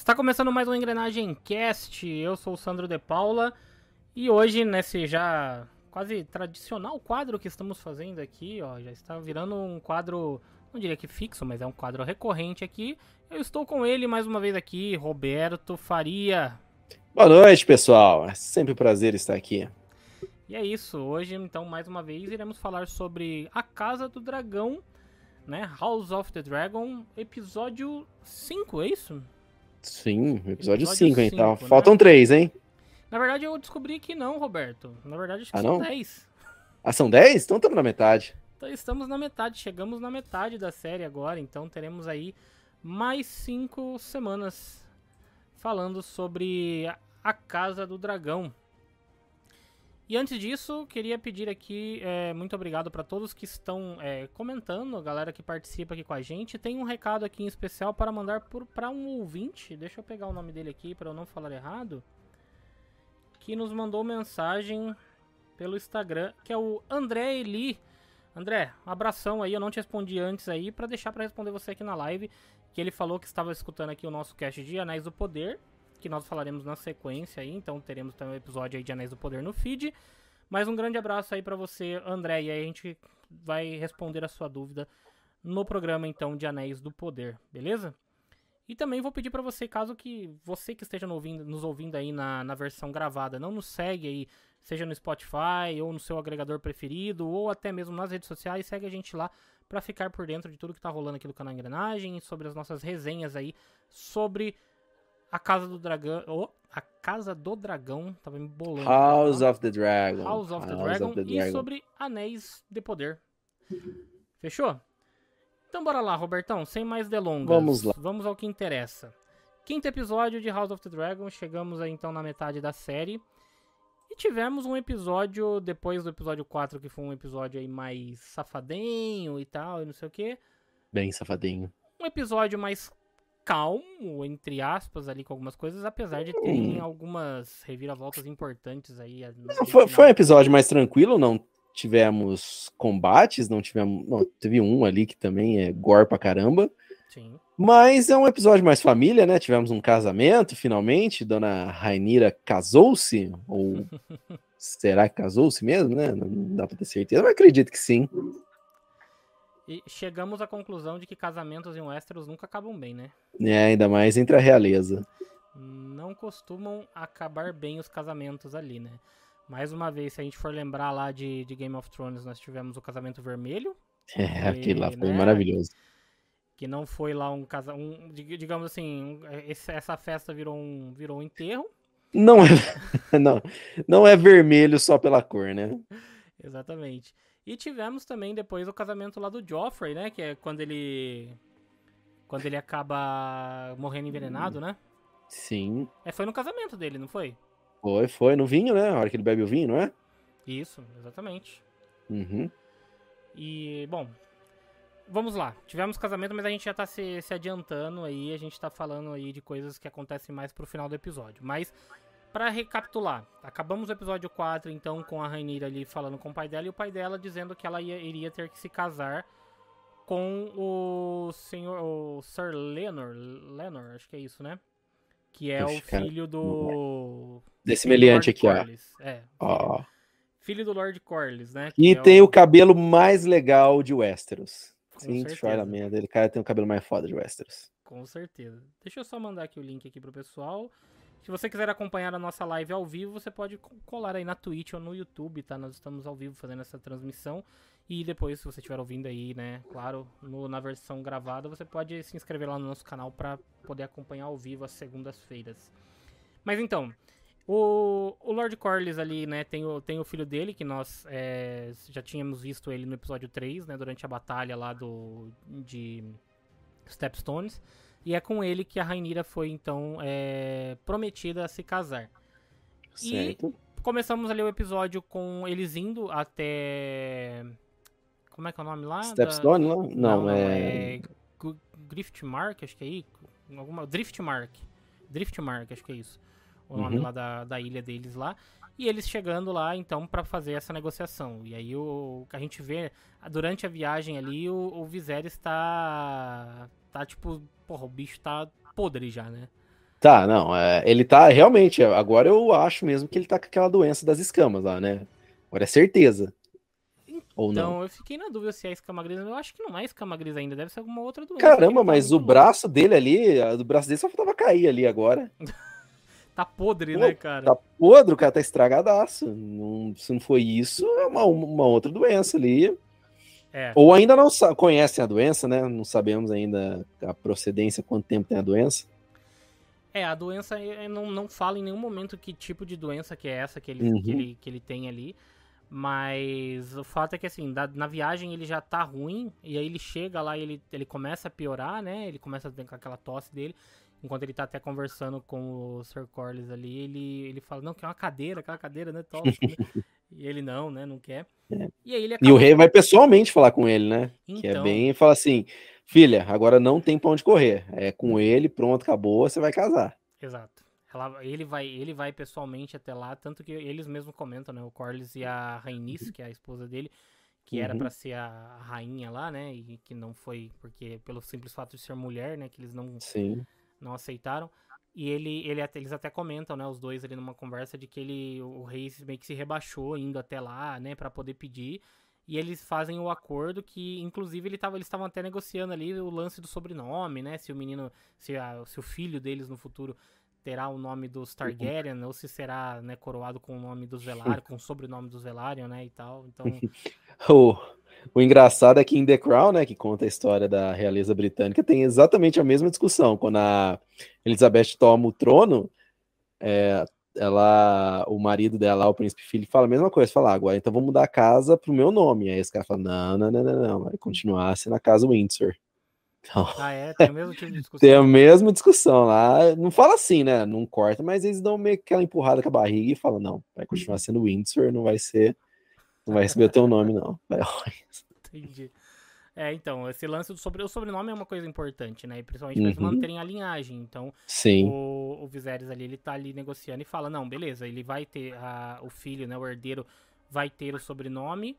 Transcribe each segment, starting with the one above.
Está começando mais um Engrenagem Cast. Eu sou o Sandro De Paula e hoje nesse já quase tradicional quadro que estamos fazendo aqui, ó, já está virando um quadro, não diria que fixo, mas é um quadro recorrente aqui. Eu estou com ele mais uma vez aqui, Roberto Faria. Boa noite, pessoal. É sempre um prazer estar aqui. E é isso. Hoje, então, mais uma vez iremos falar sobre A Casa do Dragão, né? House of the Dragon, episódio 5, é isso? Sim, episódio 5, hein? Tá. Né? Faltam 3, hein? Na verdade, eu descobri que não, Roberto. Na verdade, acho que ah, são 10. Ah, são 10? Então estamos na metade. Então estamos na metade, chegamos na metade da série agora, então teremos aí mais 5 semanas falando sobre a Casa do Dragão. E antes disso, queria pedir aqui é, muito obrigado para todos que estão é, comentando, a galera que participa aqui com a gente. Tem um recado aqui em especial para mandar para um ouvinte. Deixa eu pegar o nome dele aqui para eu não falar errado. Que nos mandou mensagem pelo Instagram, que é o André Eli. André, abração aí. Eu não te respondi antes aí para deixar para responder você aqui na live. Que ele falou que estava escutando aqui o nosso cast de Anéis do Poder que nós falaremos na sequência aí, então teremos também um episódio aí de Anéis do Poder no feed. Mas um grande abraço aí para você, André, e aí a gente vai responder a sua dúvida no programa então de Anéis do Poder, beleza? E também vou pedir para você, caso que você que esteja nos ouvindo, aí na, na versão gravada, não nos segue aí, seja no Spotify ou no seu agregador preferido, ou até mesmo nas redes sociais, segue a gente lá para ficar por dentro de tudo que tá rolando aqui do canal Engrenagem, sobre as nossas resenhas aí, sobre a Casa do Dragão. Oh, a Casa do Dragão. Tava me bolando. House of the Dragon. House of the, House Dragon, of the Dragon. E sobre Anéis de Poder. Fechou? Então bora lá, Robertão. Sem mais delongas. Vamos lá. Vamos ao que interessa. Quinto episódio de House of the Dragon. Chegamos aí então na metade da série. E tivemos um episódio, depois do episódio 4, que foi um episódio aí mais safadinho e tal, e não sei o que. Bem safadinho. Um episódio mais calmo, entre aspas, ali com algumas coisas, apesar de terem hum. algumas reviravoltas importantes aí. Não, foi, foi, um episódio mais tranquilo, não tivemos combates, não tivemos. Não, teve um ali que também é gore pra caramba. Sim. Mas é um episódio mais família, né? Tivemos um casamento, finalmente. Dona Rainira casou-se. Ou será que casou-se mesmo, né? Não dá pra ter certeza, mas acredito que sim. E chegamos à conclusão de que casamentos em Westeros nunca acabam bem, né? É, ainda mais entre a realeza. Não costumam acabar bem os casamentos ali, né? Mais uma vez, se a gente for lembrar lá de, de Game of Thrones, nós tivemos o casamento vermelho. É, aquele lá foi né? maravilhoso. Que não foi lá um casamento. Um, digamos assim, esse, essa festa virou um, virou um enterro. Não é, não, não é vermelho só pela cor, né? Exatamente. E tivemos também depois o casamento lá do Joffrey, né? Que é quando ele. Quando ele acaba morrendo envenenado, né? Sim. É, foi no casamento dele, não foi? Foi, foi. No vinho, né? A hora que ele bebe o vinho, não é? Isso, exatamente. Uhum. E, bom. Vamos lá. Tivemos casamento, mas a gente já tá se, se adiantando aí. A gente tá falando aí de coisas que acontecem mais pro final do episódio. Mas para recapitular, acabamos o episódio 4 então com a Rainira ali falando com o pai dela e o pai dela dizendo que ela ia, iria ter que se casar com o senhor, o Sir Lenor, Lenor, acho que é isso, né? Que é o filho do desse meliante aqui, Corlys. ó. É. Ó. Filho do Lord Corlys, né? E é tem o... o... cabelo mais legal de Westeros. Sim, chora merda. Ele cara tem o cabelo mais foda de Westeros. Com certeza. Deixa eu só mandar aqui o link aqui pro pessoal. Se você quiser acompanhar a nossa live ao vivo, você pode colar aí na Twitch ou no YouTube, tá? Nós estamos ao vivo fazendo essa transmissão. E depois, se você estiver ouvindo aí, né, claro, no, na versão gravada, você pode se inscrever lá no nosso canal para poder acompanhar ao vivo às segundas-feiras. Mas então, o, o Lord Corlys ali, né, tem o, tem o filho dele, que nós é, já tínhamos visto ele no episódio 3, né, durante a batalha lá do, de Stepstones. E é com ele que a Rainira foi, então, é, prometida a se casar. Certo. E começamos ali o episódio com eles indo até. Como é que é o nome lá? Stepstone, da... não? Não, não é. é... Driftmark, acho que é aí. Alguma... Driftmark. Driftmark, acho que é isso. O nome uhum. lá da, da ilha deles lá. E eles chegando lá, então, para fazer essa negociação. E aí o a gente vê, durante a viagem ali, o, o Viserys tá. Tá tipo porra, o bicho tá podre já, né? Tá, não, é, ele tá realmente, agora eu acho mesmo que ele tá com aquela doença das escamas lá, né? Agora é certeza. Ou então, não? eu fiquei na dúvida se é escama gris. Eu acho que não é escama gris ainda, deve ser alguma outra doença. Caramba, mas o louco. braço dele ali, o braço dele só faltava cair ali agora. tá podre, Pô, né, cara? Tá podre, o cara tá estragadaço. Não, se não foi isso, é uma, uma outra doença ali. É. Ou ainda não conhecem a doença, né? Não sabemos ainda a procedência, quanto tempo tem a doença. É, a doença não, não fala em nenhum momento que tipo de doença que é essa que ele, uhum. que ele, que ele tem ali. Mas o fato é que, assim, da, na viagem ele já tá ruim, e aí ele chega lá e ele, ele começa a piorar, né? Ele começa a ter aquela tosse dele. Enquanto ele tá até conversando com o Sir Corlys ali, ele, ele fala, não, quer uma cadeira, aquela cadeira, né? Né? e ele não, né? Não quer. É. E, aí ele e o rei vai pessoalmente falar com ele, né? Então... Que é então. bem, fala assim, filha, agora não tem pra onde correr. É com ele, pronto, acabou, você vai casar. Exato. Ela, ele, vai, ele vai pessoalmente até lá, tanto que eles mesmos comentam, né? O Corlys e a Rainice, que é a esposa dele, que uhum. era para ser a rainha lá, né? E que não foi, porque pelo simples fato de ser mulher, né? Que eles não, Sim. Não aceitaram. E ele, ele eles até comentam, né? Os dois ali numa conversa de que ele, o rei meio que se rebaixou indo até lá, né? para poder pedir. E eles fazem o acordo que, inclusive, ele tava, eles estavam até negociando ali o lance do sobrenome, né? Se o menino, se, a, se o filho deles no futuro terá o nome dos Targaryen ou se será né, coroado com o nome dos Velaryon, com o sobrenome dos Velaryon, né, e tal. Então... o, o engraçado é que em The Crown, né, que conta a história da realeza britânica, tem exatamente a mesma discussão. Quando a Elizabeth toma o trono, é, ela, o marido dela, o príncipe filho, fala a mesma coisa, fala, ah, agora então vou mudar a casa pro meu nome. Aí esse cara fala, não, não, não, não, não, vai continuar sendo a casa Windsor. Então, ah, é? Tem o mesmo tipo de discussão. Tem a mesma discussão lá. Não fala assim, né? Não corta, mas eles dão meio que aquela empurrada com a barriga e falam: não, vai continuar sendo Windsor, não vai ser. Não vai receber o teu nome, não. Entendi. É, então, esse lance do sobre... o sobrenome é uma coisa importante, né? E principalmente para eles uhum. manterem a linhagem. Então, Sim. O, o Viserys ali, ele tá ali negociando e fala: não, beleza, ele vai ter a... o filho, né? O herdeiro vai ter o sobrenome,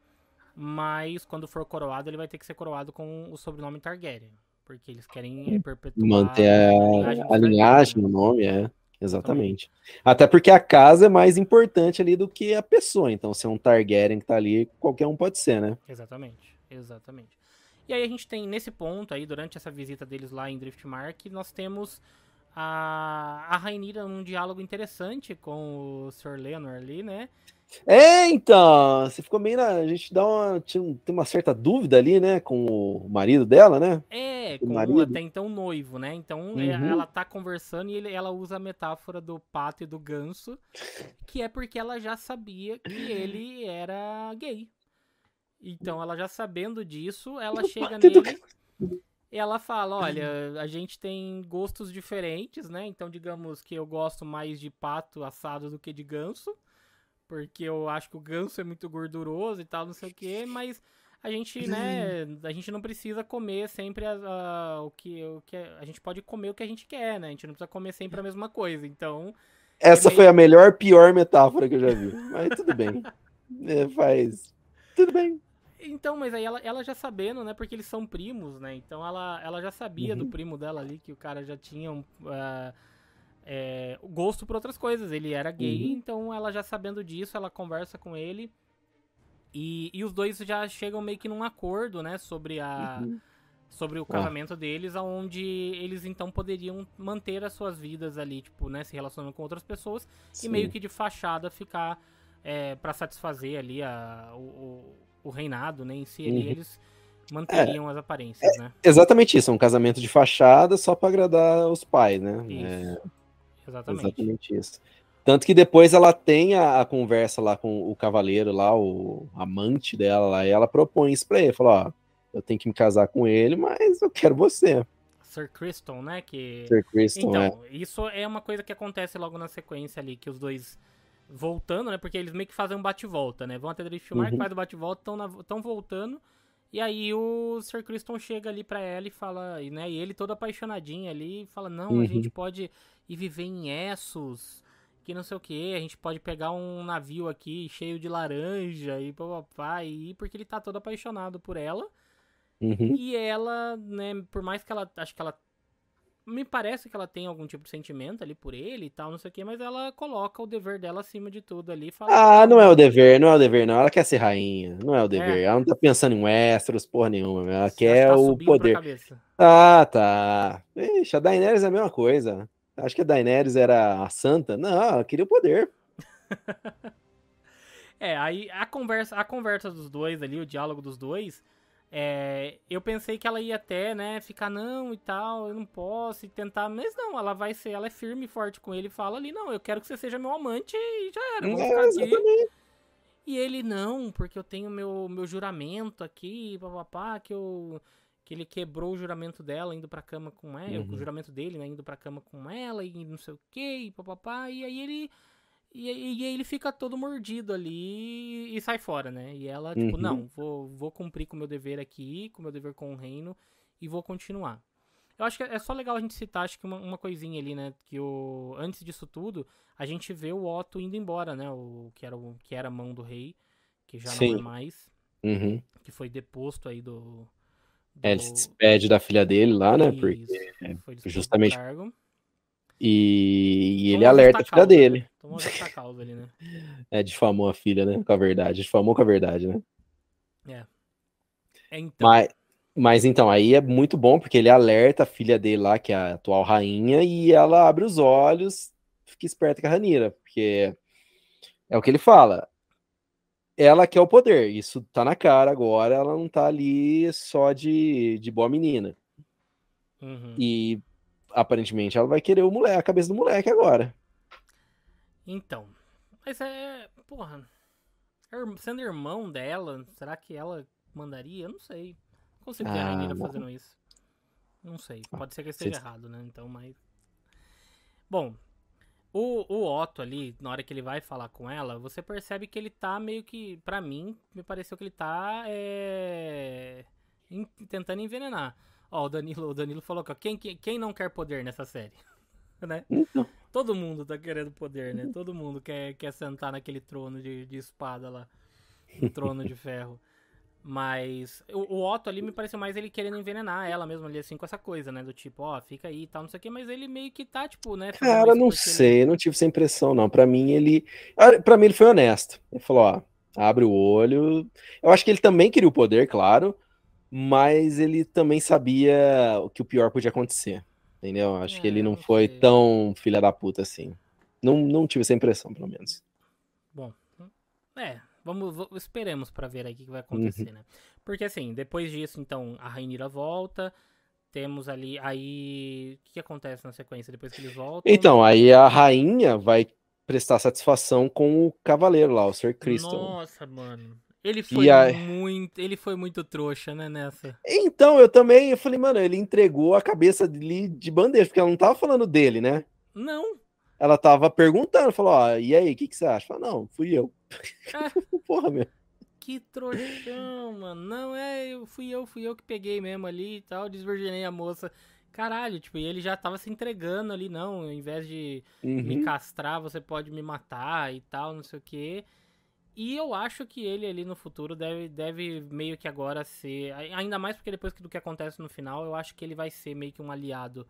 mas quando for coroado, ele vai ter que ser coroado com o sobrenome Targaryen. Porque eles querem perpetuar Manter a, a linhagem, a linhagem no nome, é. Exatamente. Até porque a casa é mais importante ali do que a pessoa. Então, se é um Targaryen que tá ali, qualquer um pode ser, né? Exatamente, exatamente. E aí a gente tem nesse ponto aí, durante essa visita deles lá em Driftmark, nós temos a, a Rainira num diálogo interessante com o Sr. Leonor ali, né? É, então, você ficou meio na. A gente dá uma, tinha, tem uma certa dúvida ali, né, com o marido dela, né? É, com o até então noivo, né? Então é, uhum. ela tá conversando e ele, ela usa a metáfora do pato e do ganso, que é porque ela já sabia que ele era gay. Então, ela já sabendo disso, ela chega nele e ela fala: Olha, a gente tem gostos diferentes, né? Então, digamos que eu gosto mais de pato assado do que de ganso porque eu acho que o ganso é muito gorduroso e tal, não sei o que, mas a gente, né, a gente não precisa comer sempre a, a, o, que, o que a gente pode comer o que a gente quer, né? A gente não precisa comer sempre a mesma coisa. Então, essa é meio... foi a melhor pior metáfora que eu já vi. Mas tudo bem. É, faz tudo bem. Então, mas aí ela, ela já sabendo, né? Porque eles são primos, né? Então ela, ela já sabia uhum. do primo dela ali que o cara já tinha um, uh, é, gosto por outras coisas. Ele era gay, uhum. então ela já sabendo disso, ela conversa com ele. E, e os dois já chegam meio que num acordo, né, sobre a. Uhum. Sobre o casamento ah. deles, aonde eles então poderiam manter as suas vidas ali, tipo, né, se relacionando com outras pessoas Sim. e meio que de fachada ficar é, para satisfazer ali a, o, o, reinado, né, em si, uhum. eles manteriam é, as aparências, é, né? Exatamente isso, é um casamento de fachada só para agradar os pais, né? Isso. É, Exatamente. Exatamente isso. Tanto que depois ela tem a, a, conversa lá com o cavaleiro lá, o amante dela lá, e ela propõe isso pra ele, fala, ó, eu tenho que me casar com ele, mas eu quero você. Sir Criston, né? Que... Sir Criston, então, é. isso é uma coisa que acontece logo na sequência ali, que os dois voltando, né? Porque eles meio que fazem um bate-volta, né? Vão até Driftmark, uhum. faz o bate-volta, estão voltando, e aí o Sir Criston chega ali pra ela e fala, né? E ele todo apaixonadinho ali, fala, não, uhum. a gente pode e viver em Essos, que não sei o que, a gente pode pegar um navio aqui cheio de laranja e papapá, e porque ele tá todo apaixonado por ela. Uhum. E ela, né, por mais que ela, acho que ela me parece que ela tem algum tipo de sentimento ali por ele e tal, não sei o que, mas ela coloca o dever dela acima de tudo ali. Fala, ah, não é o dever, não é o dever, não. Ela quer ser rainha, não é o dever. É. Ela não tá pensando em Westeros, porra nenhuma. Ela Você quer tá o poder. Ah, tá. Ixi, a Daenerys é a mesma coisa. Acho que a Daenerys era a santa. Não, ela queria o poder. é, aí a conversa, a conversa dos dois ali, o diálogo dos dois é, eu pensei que ela ia até, né, ficar não e tal, eu não posso, e tentar, mas não, ela vai ser, ela é firme e forte com ele e fala ali, não, eu quero que você seja meu amante e já era, vamos é, ficar aqui. E ele, não, porque eu tenho meu, meu juramento aqui, papapá, que eu. Que ele quebrou o juramento dela indo pra cama com ela, uhum. o juramento dele, né, indo pra cama com ela, e não sei o que, e papapá, e aí ele e, e, ele fica todo mordido ali e sai fora, né? E ela, tipo, uhum. não, vou, vou cumprir com o meu dever aqui, com o meu dever com o reino, e vou continuar. Eu acho que é só legal a gente citar, acho que uma, uma coisinha ali, né? Que o, antes disso tudo, a gente vê o Otto indo embora, né? O, que, era o, que era a mão do rei, que já Sim. não é mais. Uhum. Que foi deposto aí do. do... É, ele se despede da filha dele lá, né? Isso, Porque justamente. E, e ele alerta a filha dele. Né? Tomou causa ali, né? É, difamou a filha, né? Com a verdade. Difamou com a verdade, né? É. é então. Mas, mas então, aí é muito bom, porque ele alerta a filha dele lá, que é a atual rainha, e ela abre os olhos, fica esperta com a Ranira, porque é o que ele fala. Ela quer o poder, isso tá na cara agora, ela não tá ali só de, de boa menina. Uhum. E aparentemente ela vai querer o moleque, a cabeça do moleque agora. Então, mas é, porra, sendo irmão dela, será que ela mandaria? Eu não sei. Não consigo ver ah, a Rainha fazendo isso. Não sei. Ah, Pode ser que esteja errado, né? Então, mas. Bom, o, o Otto ali, na hora que ele vai falar com ela, você percebe que ele tá meio que. Pra mim, me pareceu que ele tá. É, tentando envenenar. Ó, o Danilo, o Danilo falou que quem, quem não quer poder nessa série? né? Então. Todo mundo tá querendo poder, né? Todo mundo quer, quer sentar naquele trono de, de espada lá. Um trono de ferro. Mas o, o, Otto ali me pareceu mais ele querendo envenenar ela mesmo ali, assim, com essa coisa, né? Do tipo, ó, fica aí e tal, não sei o quê, mas ele meio que tá, tipo, né? Cara, não sei, ele... não tive essa impressão, não. Pra mim, ele. Ah, pra mim, ele foi honesto. Ele falou, ó, abre o olho. Eu acho que ele também queria o poder, claro mas ele também sabia o que o pior podia acontecer. Entendeu? Acho é, que ele não foi sei. tão filha da puta assim. Não, não tive essa impressão, pelo menos. Bom, é, vamos, vamos esperemos para ver aí o que vai acontecer, uhum. né? Porque assim, depois disso, então, a Rainira volta, temos ali, aí, o que, que acontece na sequência depois que eles voltam? Então, aí a rainha vai prestar satisfação com o cavaleiro lá, o Sir Crystal. Nossa, mano. Ele foi a... muito, ele foi muito trouxa, né, nessa. Então, eu também, eu falei, mano, ele entregou a cabeça dele de bandeja, porque ela não tava falando dele, né? Não. Ela tava perguntando, falou, ó, e aí, o que, que você acha? Falei, não, fui eu. É. Porra, meu. Que trouxão, mano. Não, é, eu fui eu, fui eu que peguei mesmo ali e tal, desvirginei a moça. Caralho, tipo, e ele já tava se entregando ali, não, ao invés de uhum. me castrar, você pode me matar e tal, não sei o quê. E eu acho que ele ali no futuro deve, deve meio que agora ser. Ainda mais porque depois do que acontece no final, eu acho que ele vai ser meio que um aliado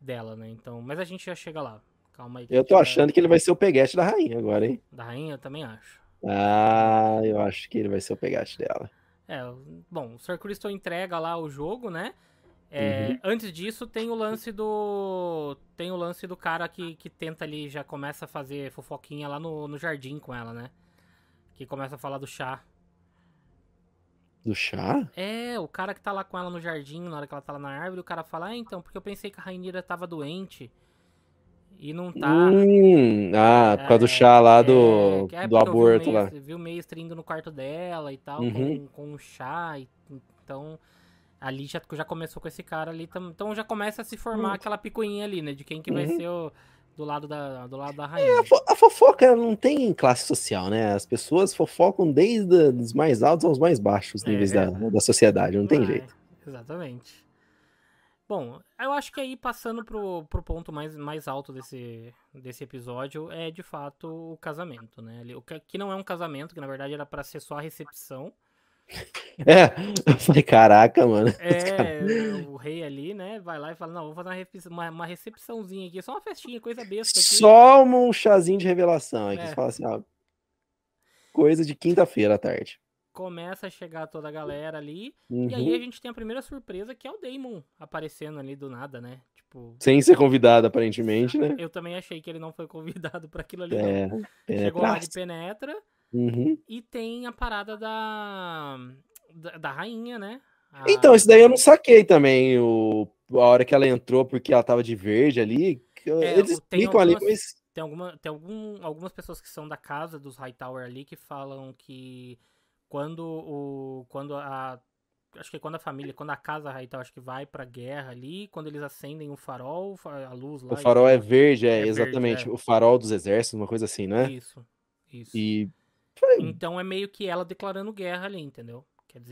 dela, né? Então. Mas a gente já chega lá. Calma aí. Eu tô achando vai... que ele vai ser o peguete da rainha agora, hein? Da rainha, eu também acho. Ah, eu acho que ele vai ser o peguete dela. É, bom, o Sir Crystal entrega lá o jogo, né? É, uhum. Antes disso, tem o lance do. Tem o lance do cara que, que tenta ali, já começa a fazer fofoquinha lá no, no jardim com ela, né? Que começa a falar do chá. Do chá? É, o cara que tá lá com ela no jardim, na hora que ela tá lá na árvore, o cara fala, ah, então, porque eu pensei que a Rainira tava doente. E não tá. Hum, ah, por causa do chá lá do, é, é do aborto viu lá. Viu o Mestre indo no quarto dela e tal, uhum. com, com chá. E, então, ali já, já começou com esse cara ali. Então já começa a se formar uhum. aquela picuinha ali, né? De quem que vai uhum. ser o do lado da, do lado da rainha. É, a, fofoca não tem classe social, né? As pessoas fofocam desde os mais altos aos mais baixos níveis é, da, da sociedade, não tem jeito. Exatamente. Bom, eu acho que aí passando pro, pro ponto mais, mais alto desse, desse episódio é de fato o casamento, né? O que, que não é um casamento, que na verdade era para ser só a recepção. É, eu falei, caraca, mano. É, o rei ali, né, vai lá e fala, não, vou fazer uma, uma recepçãozinha aqui, só uma festinha, coisa besta aqui. Só um chazinho de revelação, aqui é. fala assim, ó, coisa de quinta-feira à tarde. Começa a chegar toda a galera ali, uhum. e aí a gente tem a primeira surpresa, que é o Damon aparecendo ali do nada, né, tipo... Sem ser convidado, aparentemente, né? Eu também achei que ele não foi convidado para aquilo ali, é, Chegou lá de penetra... Uhum. E tem a parada da, da, da rainha, né? A... Então, isso daí eu não saquei também, o, a hora que ela entrou, porque ela tava de verde ali. É, eles explicam algumas, ali, mas... Tem, alguma, tem algum, algumas pessoas que são da casa dos Hightower ali que falam que quando o. Quando a. Acho que quando a família, quando a casa Hightower acho que vai pra guerra ali, quando eles acendem o farol, a luz lá. O farol e... é verde, é, é exatamente. Verde, é. O farol dos exércitos, uma coisa assim, né? Isso. Isso. E então é meio que ela declarando guerra ali, entendeu?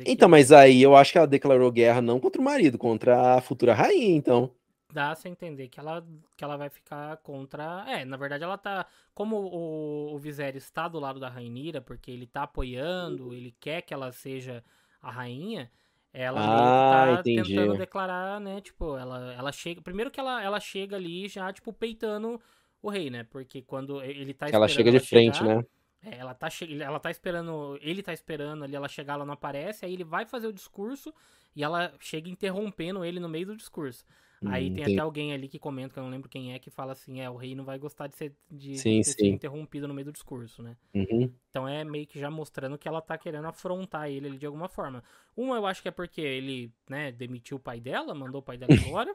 então, mas aí eu acho que ela declarou guerra não contra o marido, contra a futura rainha, então. Dá-se a entender que ela, que ela vai ficar contra. É, na verdade ela tá. Como o, o Viserys está do lado da Rainira, porque ele tá apoiando, ele quer que ela seja a rainha, ela ah, tá entendi. tentando declarar, né? Tipo, ela, ela chega. Primeiro que ela, ela chega ali já, tipo, peitando o rei, né? Porque quando ele tá Ela chega de ela frente, chegar, né? É, ela tá, ela tá esperando, ele tá esperando ali, ela chegar, ela não aparece, aí ele vai fazer o discurso e ela chega interrompendo ele no meio do discurso. Hum, aí tem até alguém ali que comenta, que eu não lembro quem é, que fala assim, é, o rei não vai gostar de ser, de, sim, de sim. ser interrompido no meio do discurso, né? Uhum. Então é meio que já mostrando que ela tá querendo afrontar ele ali de alguma forma. Uma eu acho que é porque ele, né, demitiu o pai dela, mandou o pai dela embora.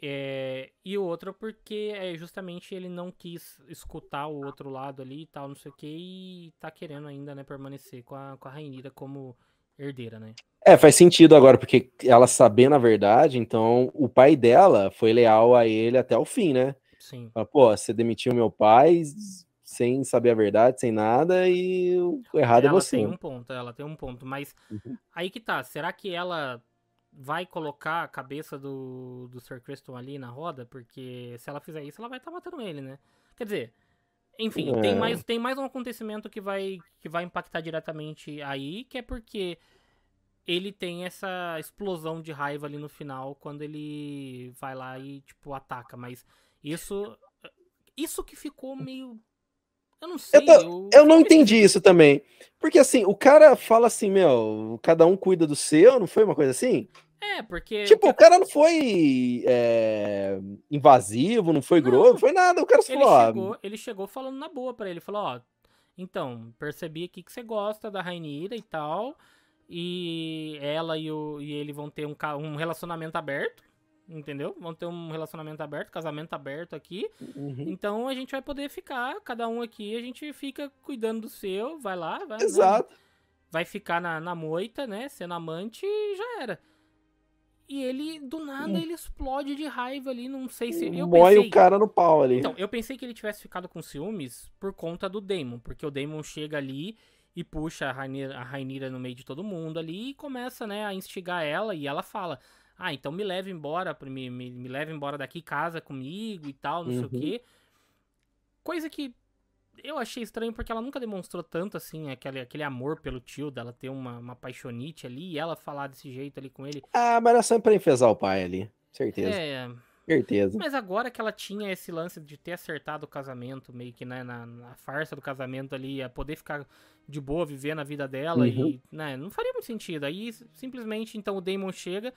É, e o outro porque é justamente ele não quis escutar o outro lado ali e tal, não sei o que, e tá querendo ainda, né, permanecer com a, com a Rainira como herdeira, né? É, faz sentido agora, porque ela sabendo a verdade, então o pai dela foi leal a ele até o fim, né? Sim. Fala, Pô, você demitiu meu pai sem saber a verdade, sem nada, e o errado ela é você. Ela tem um ponto, ela tem um ponto, mas uhum. aí que tá, será que ela vai colocar a cabeça do, do Sir Creston ali na roda, porque se ela fizer isso, ela vai estar tá matando ele, né? Quer dizer, enfim, é. tem, mais, tem mais um acontecimento que vai, que vai impactar diretamente aí, que é porque ele tem essa explosão de raiva ali no final, quando ele vai lá e, tipo, ataca. Mas isso. Isso que ficou meio. Eu não sei. Eu, eu, eu não entendi isso também. Porque assim, o cara fala assim, meu, cada um cuida do seu, não foi uma coisa assim? É, porque. Tipo, o cara não foi é, invasivo, não foi grosso, não foi nada. O cara ele falou, chegou, ele chegou falando na boa para ele. Falou, ó, então, percebi aqui que você gosta da Rainira e tal. E ela e, o, e ele vão ter um, um relacionamento aberto. Entendeu? Vão ter um relacionamento aberto, casamento aberto aqui. Uhum. Então a gente vai poder ficar, cada um aqui, a gente fica cuidando do seu, vai lá, vai. Né? Exato. Né? Vai ficar na, na moita, né? Sendo amante e já era. E ele, do nada, hum. ele explode de raiva ali, não sei se... Eu Mói pensei... o cara no pau ali. Então, eu pensei que ele tivesse ficado com ciúmes por conta do Damon, porque o Damon chega ali e puxa a Rainira, a Rainira no meio de todo mundo ali e começa, né, a instigar ela e ela fala... Ah, então me leve embora, me, me, me leve embora daqui, casa comigo e tal, não uhum. sei o uhum. quê. Coisa que eu achei estranho porque ela nunca demonstrou tanto assim aquele, aquele amor pelo tio dela ter uma, uma paixonite ali e ela falar desse jeito ali com ele. Ah, mas era só pra enfesar o pai ali, certeza. É. Certeza. Mas agora que ela tinha esse lance de ter acertado o casamento, meio que né, na, na farsa do casamento ali, a poder ficar de boa, vivendo a vida dela, uhum. e né, não faria muito sentido. Aí simplesmente então o Damon chega,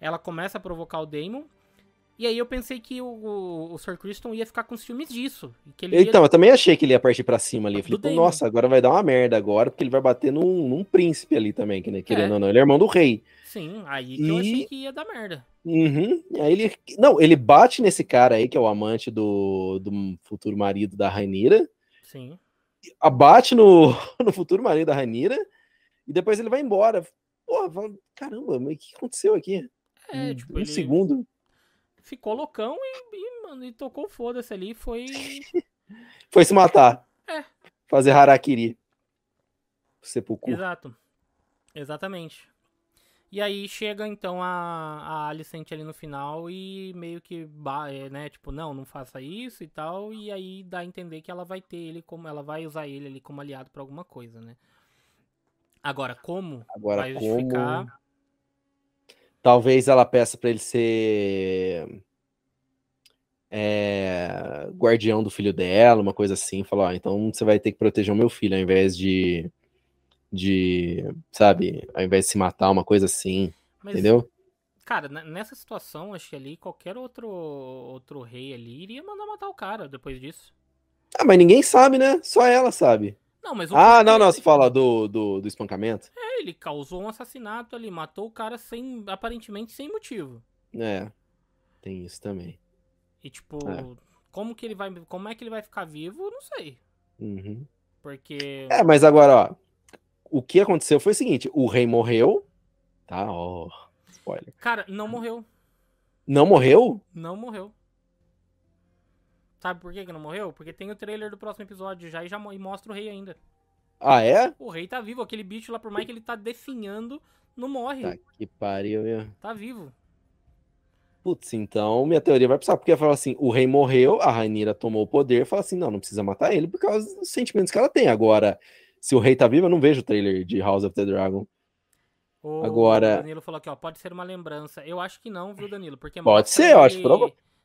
ela começa a provocar o Damon, e aí eu pensei que o, o, o Sir Criston ia ficar com ciúmes disso. Que ele então, eu também achei que ele ia partir pra cima ali. Eu falei, nossa, agora vai dar uma merda agora, porque ele vai bater num, num príncipe ali também, que, né, querendo é. ou não. Ele é irmão do rei. Sim, aí e... eu achei que ia dar merda. Uhum. Aí ele. Não, ele bate nesse cara aí, que é o amante do, do futuro marido da Rainira. Sim. Abate no, no futuro marido da Rainira. E depois ele vai embora. Porra, caramba, mas o que aconteceu aqui? É, tipo, um ele... segundo ficou loucão e, e mano, e tocou foda-se ali foi. foi se matar. É. Fazer harakiri. Sepulcro. Exato. Exatamente. E aí chega então a, a Alicent ali no final e meio que, é, né, tipo, não, não faça isso e tal. E aí dá a entender que ela vai ter ele como. Ela vai usar ele ali como aliado para alguma coisa, né? Agora, como Agora, vai como... justificar? Talvez ela peça para ele ser é, guardião do filho dela, uma coisa assim. Falar, ah, então você vai ter que proteger o meu filho ao invés de, de sabe, ao invés de se matar, uma coisa assim. Mas, entendeu? Cara, nessa situação, acho que ali qualquer outro, outro rei ali iria mandar matar o cara depois disso. Ah, mas ninguém sabe, né? Só ela sabe. Não, mas ah, não, não, você fala do, do, do espancamento? É, ele causou um assassinato ali, matou o cara sem, aparentemente sem motivo. É, tem isso também. E tipo, é. como que ele vai, como é que ele vai ficar vivo, não sei. Uhum. Porque... É, mas agora, ó, o que aconteceu foi o seguinte, o rei morreu, tá, ó, spoiler. Cara, não morreu. Não morreu? Não morreu. Sabe por que, que não morreu? Porque tem o trailer do próximo episódio já e já e mostra o rei ainda. Ah, é? O rei tá vivo. Aquele bicho lá, por mais que ele tá definhando, não morre. Tá que pariu, meu. Tá vivo. Putz, então minha teoria vai precisar, porque fala assim, o rei morreu, a Rainira tomou o poder, fala assim, não, não precisa matar ele por causa dos sentimentos que ela tem. Agora, se o rei tá vivo, eu não vejo o trailer de House of the Dragon. O Agora... Danilo falou aqui, ó, pode ser uma lembrança. Eu acho que não, viu, Danilo? Porque pode ser, eu acho que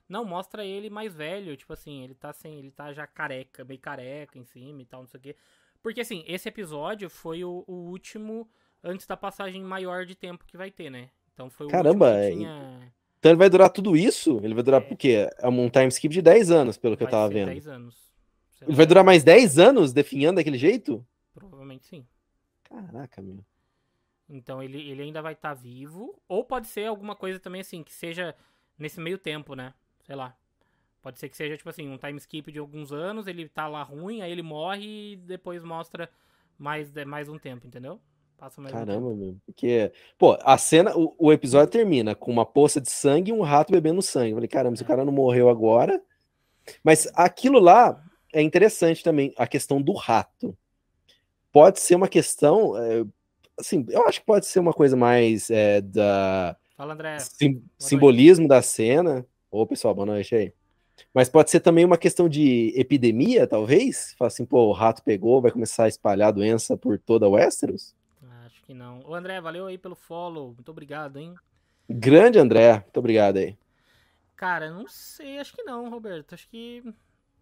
não, mostra ele mais velho, tipo assim, ele tá sem. Ele tá já careca, meio careca em cima e tal, não sei o quê. Porque assim, esse episódio foi o, o último antes da passagem maior de tempo que vai ter, né? Então foi o Caramba, último que tinha... Então ele vai durar tudo isso? Ele vai durar é. o quê? É um time skip de 10 anos, pelo que vai eu tava vendo. 10 anos. Ele vai durar mais 10 anos definhando daquele jeito? Provavelmente sim. Caraca, meu. Então ele, ele ainda vai estar tá vivo. Ou pode ser alguma coisa também assim, que seja nesse meio tempo, né? Sei lá. Pode ser que seja, tipo assim, um time skip de alguns anos, ele tá lá ruim, aí ele morre e depois mostra mais, mais um tempo, entendeu? Passa mais Caramba, um meu. Porque, pô, a cena, o, o, episódio termina com uma poça de sangue e um rato bebendo sangue. Eu falei, caramba, é. se o cara não morreu agora. Mas aquilo lá é interessante também, a questão do rato. Pode ser uma questão. É, assim, eu acho que pode ser uma coisa mais é, da. Fala, André. Sim, simbolismo da cena. Ô, pessoal, boa noite aí. Mas pode ser também uma questão de epidemia, talvez? Fala assim, pô, o rato pegou, vai começar a espalhar a doença por toda Westeros? Acho que não. Ô, André, valeu aí pelo follow. Muito obrigado, hein? Grande André, muito obrigado aí. Cara, não sei, acho que não, Roberto. Acho que.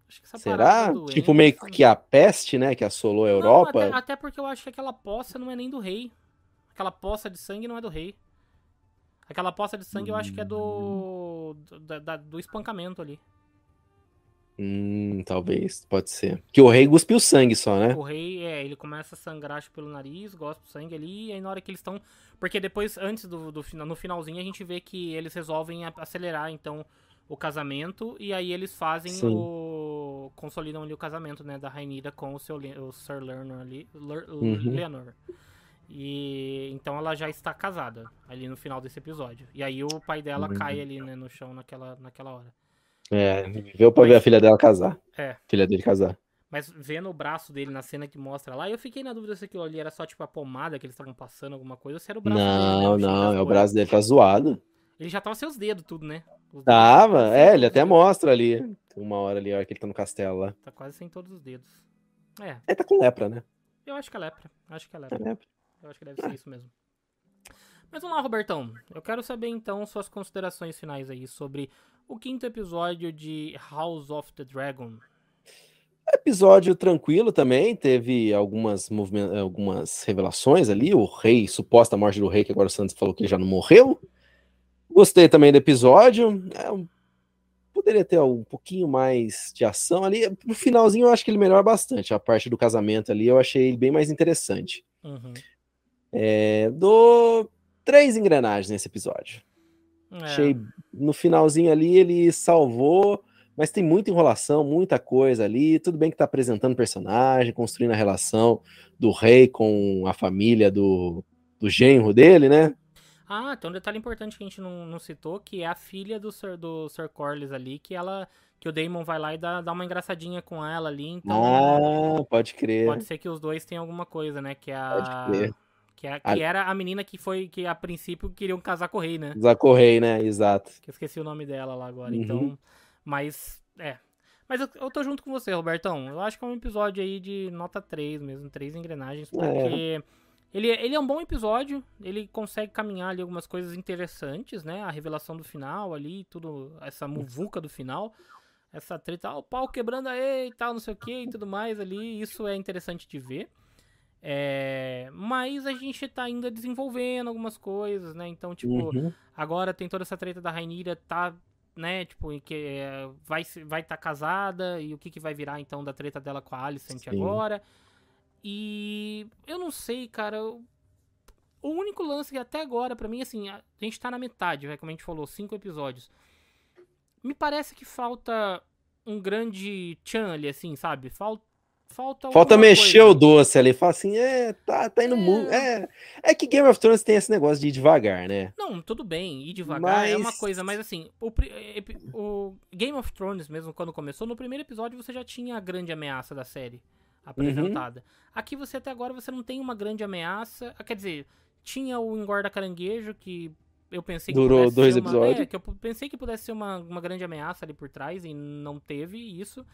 Acho que Será? tipo, meio que a peste, né? Que assolou a Europa. Não, até, até porque eu acho que aquela poça não é nem do rei. Aquela poça de sangue não é do rei. Aquela poça de sangue eu acho que é do. do, da, do espancamento ali. Hum, talvez, pode ser. Que o rei cuspiu sangue só, né? O rei, é, ele começa a sangrar pelo nariz, gosta do sangue ali, e aí na hora que eles estão. Porque depois, antes do, do no finalzinho, a gente vê que eles resolvem acelerar, então, o casamento, e aí eles fazem Sim. o. consolidam ali o casamento, né, da Rainira com o seu o Sir Leonor ali. Uhum. Leonor. E então ela já está casada ali no final desse episódio. E aí o pai dela uhum. cai ali né, no chão naquela, naquela hora. É, viveu pra Mas, ver a filha dela casar. É. Filha dele casar. Mas vendo o braço dele na cena que mostra lá, eu fiquei na dúvida se aquilo ali era só tipo a pomada que eles estavam passando, alguma coisa, ou se era o braço não, dele. Né? Não, não, é o braço dele tá zoado. Ele já tava sem os dedos, tudo, né? Os tava, é, ele até mostra ali. Uma hora ali, a hora que ele tá no castelo lá. Tá quase sem todos os dedos. É. Ele tá com lepra, né? Eu acho que é lepra. Acho que é lepra. É lepra. Eu acho que deve ser isso mesmo. Mas vamos lá, Robertão. Eu quero saber então suas considerações finais aí sobre o quinto episódio de House of the Dragon. Episódio tranquilo também, teve algumas, algumas revelações ali. O rei, suposta morte do rei, que agora o Santos falou que já não morreu. Gostei também do episódio. É, poderia ter um pouquinho mais de ação ali. No finalzinho, eu acho que ele melhora bastante. A parte do casamento ali, eu achei ele bem mais interessante. Uhum. É, dou três engrenagens nesse episódio. É. Achei no finalzinho ali ele salvou, mas tem muita enrolação, muita coisa ali. Tudo bem que tá apresentando personagem, construindo a relação do rei com a família do, do genro dele, né? Ah, tem um detalhe importante que a gente não, não citou, que é a filha do Sir, do Sir Corlys ali, que ela que o Damon vai lá e dá, dá uma engraçadinha com ela ali. Então, ah, pode crer. Pode ser que os dois tenham alguma coisa, né? Que é a. Pode crer. Que, é, que a... era a menina que foi, que a princípio queriam casar com o rei, né? Casar com o rei, né? Exato. Que eu esqueci o nome dela lá agora. Uhum. Então, mas, é. Mas eu, eu tô junto com você, Robertão. Eu acho que é um episódio aí de nota 3 mesmo, três engrenagens, porque é. Ele, ele é um bom episódio, ele consegue caminhar ali algumas coisas interessantes, né? A revelação do final ali, tudo, essa muvuca do final, essa treta, o pau quebrando aí e tal, não sei o que e tudo mais ali, isso é interessante de ver. É, mas a gente tá ainda desenvolvendo algumas coisas, né? Então, tipo, uhum. agora tem toda essa treta da Rainira, tá, né? Tipo, que é, vai vai estar tá casada e o que, que vai virar então da treta dela com a Alicent Sim. agora. E eu não sei, cara. O único lance que até agora, para mim, assim, a gente tá na metade, né, como a gente falou, cinco episódios. Me parece que falta um grande chan ali, assim, sabe? Falta. Falta, falta mexer coisa. o doce ali, fala assim, é, tá, tá indo é. muito. É, é que Game of Thrones tem esse negócio de ir devagar, né? Não, tudo bem, ir devagar mas... é uma coisa, mas assim, o, o Game of Thrones, mesmo quando começou, no primeiro episódio você já tinha a grande ameaça da série apresentada. Uhum. Aqui você até agora você não tem uma grande ameaça. Ah, quer dizer, tinha o engorda caranguejo que eu pensei que durou dois uma, episódios. É, que eu pensei que pudesse ser uma, uma grande ameaça ali por trás e não teve isso.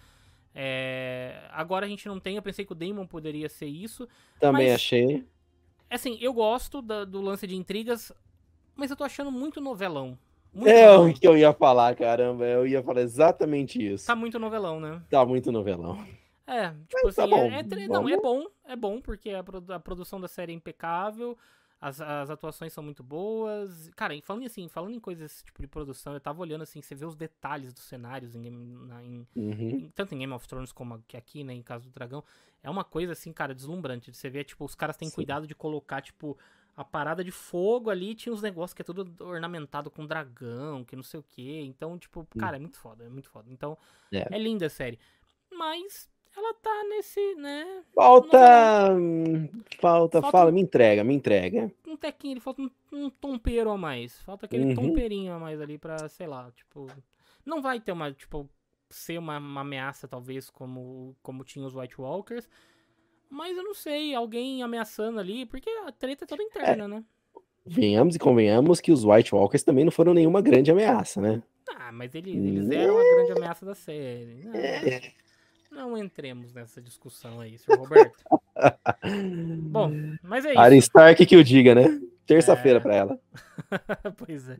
É, agora a gente não tem, eu pensei que o Damon poderia ser isso. Também mas, achei. Assim, eu gosto da, do lance de intrigas, mas eu tô achando muito novelão. Muito é novelão. o que eu ia falar, caramba. Eu ia falar exatamente isso. Tá muito novelão, né? Tá muito novelão. É, tipo Mas tá assim, tá bom, é, é, não, é bom, é bom, porque a, a produção da série é impecável, as, as atuações são muito boas. Cara, falando assim, falando em coisas tipo de produção, eu tava olhando assim, você vê os detalhes dos cenários em, na, em, uhum. em, tanto em Game of Thrones como aqui, né, em Casa do Dragão. É uma coisa assim, cara, deslumbrante. Você vê, tipo, os caras têm Sim. cuidado de colocar, tipo, a parada de fogo ali, tinha uns negócios que é tudo ornamentado com dragão, que não sei o que. Então, tipo, cara, é muito foda, é muito foda. Então, é, é linda a série. Mas ela tá nesse, né? Falta. Falta, falta fala, um... me entrega, me entrega. Um tequinho, ele falta um, um tompeiro a mais. Falta aquele uhum. tompeirinho a mais ali pra, sei lá, tipo. Não vai ter uma, tipo, ser uma, uma ameaça, talvez, como, como tinha os White Walkers. Mas eu não sei, alguém ameaçando ali, porque a treta é toda interna, é. né? Venhamos e convenhamos que os White Walkers também não foram nenhuma grande ameaça, né? Ah, mas eles, eles eram a grande ameaça da série. É. Não entremos nessa discussão aí, senhor Roberto. Bom, mas é isso. Arya Stark que o diga, né? Terça-feira é... para ela. pois é.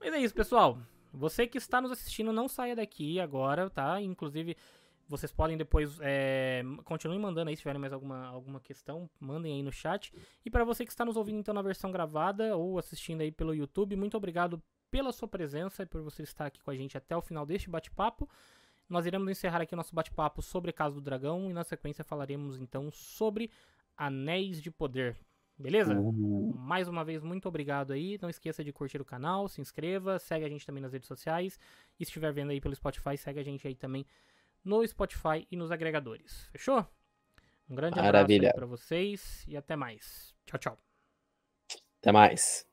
Mas é isso, pessoal. Você que está nos assistindo, não saia daqui agora, tá? Inclusive, vocês podem depois. É, continuem mandando aí se tiverem mais alguma, alguma questão. Mandem aí no chat. E para você que está nos ouvindo então na versão gravada ou assistindo aí pelo YouTube, muito obrigado pela sua presença e por você estar aqui com a gente até o final deste bate-papo. Nós iremos encerrar aqui o nosso bate-papo sobre Casa do Dragão e na sequência falaremos então sobre Anéis de Poder. Beleza? Uhum. Mais uma vez, muito obrigado aí. Não esqueça de curtir o canal, se inscreva, segue a gente também nas redes sociais. E se estiver vendo aí pelo Spotify, segue a gente aí também no Spotify e nos agregadores. Fechou? Um grande Maravilha. abraço para vocês e até mais. Tchau, tchau. Até mais.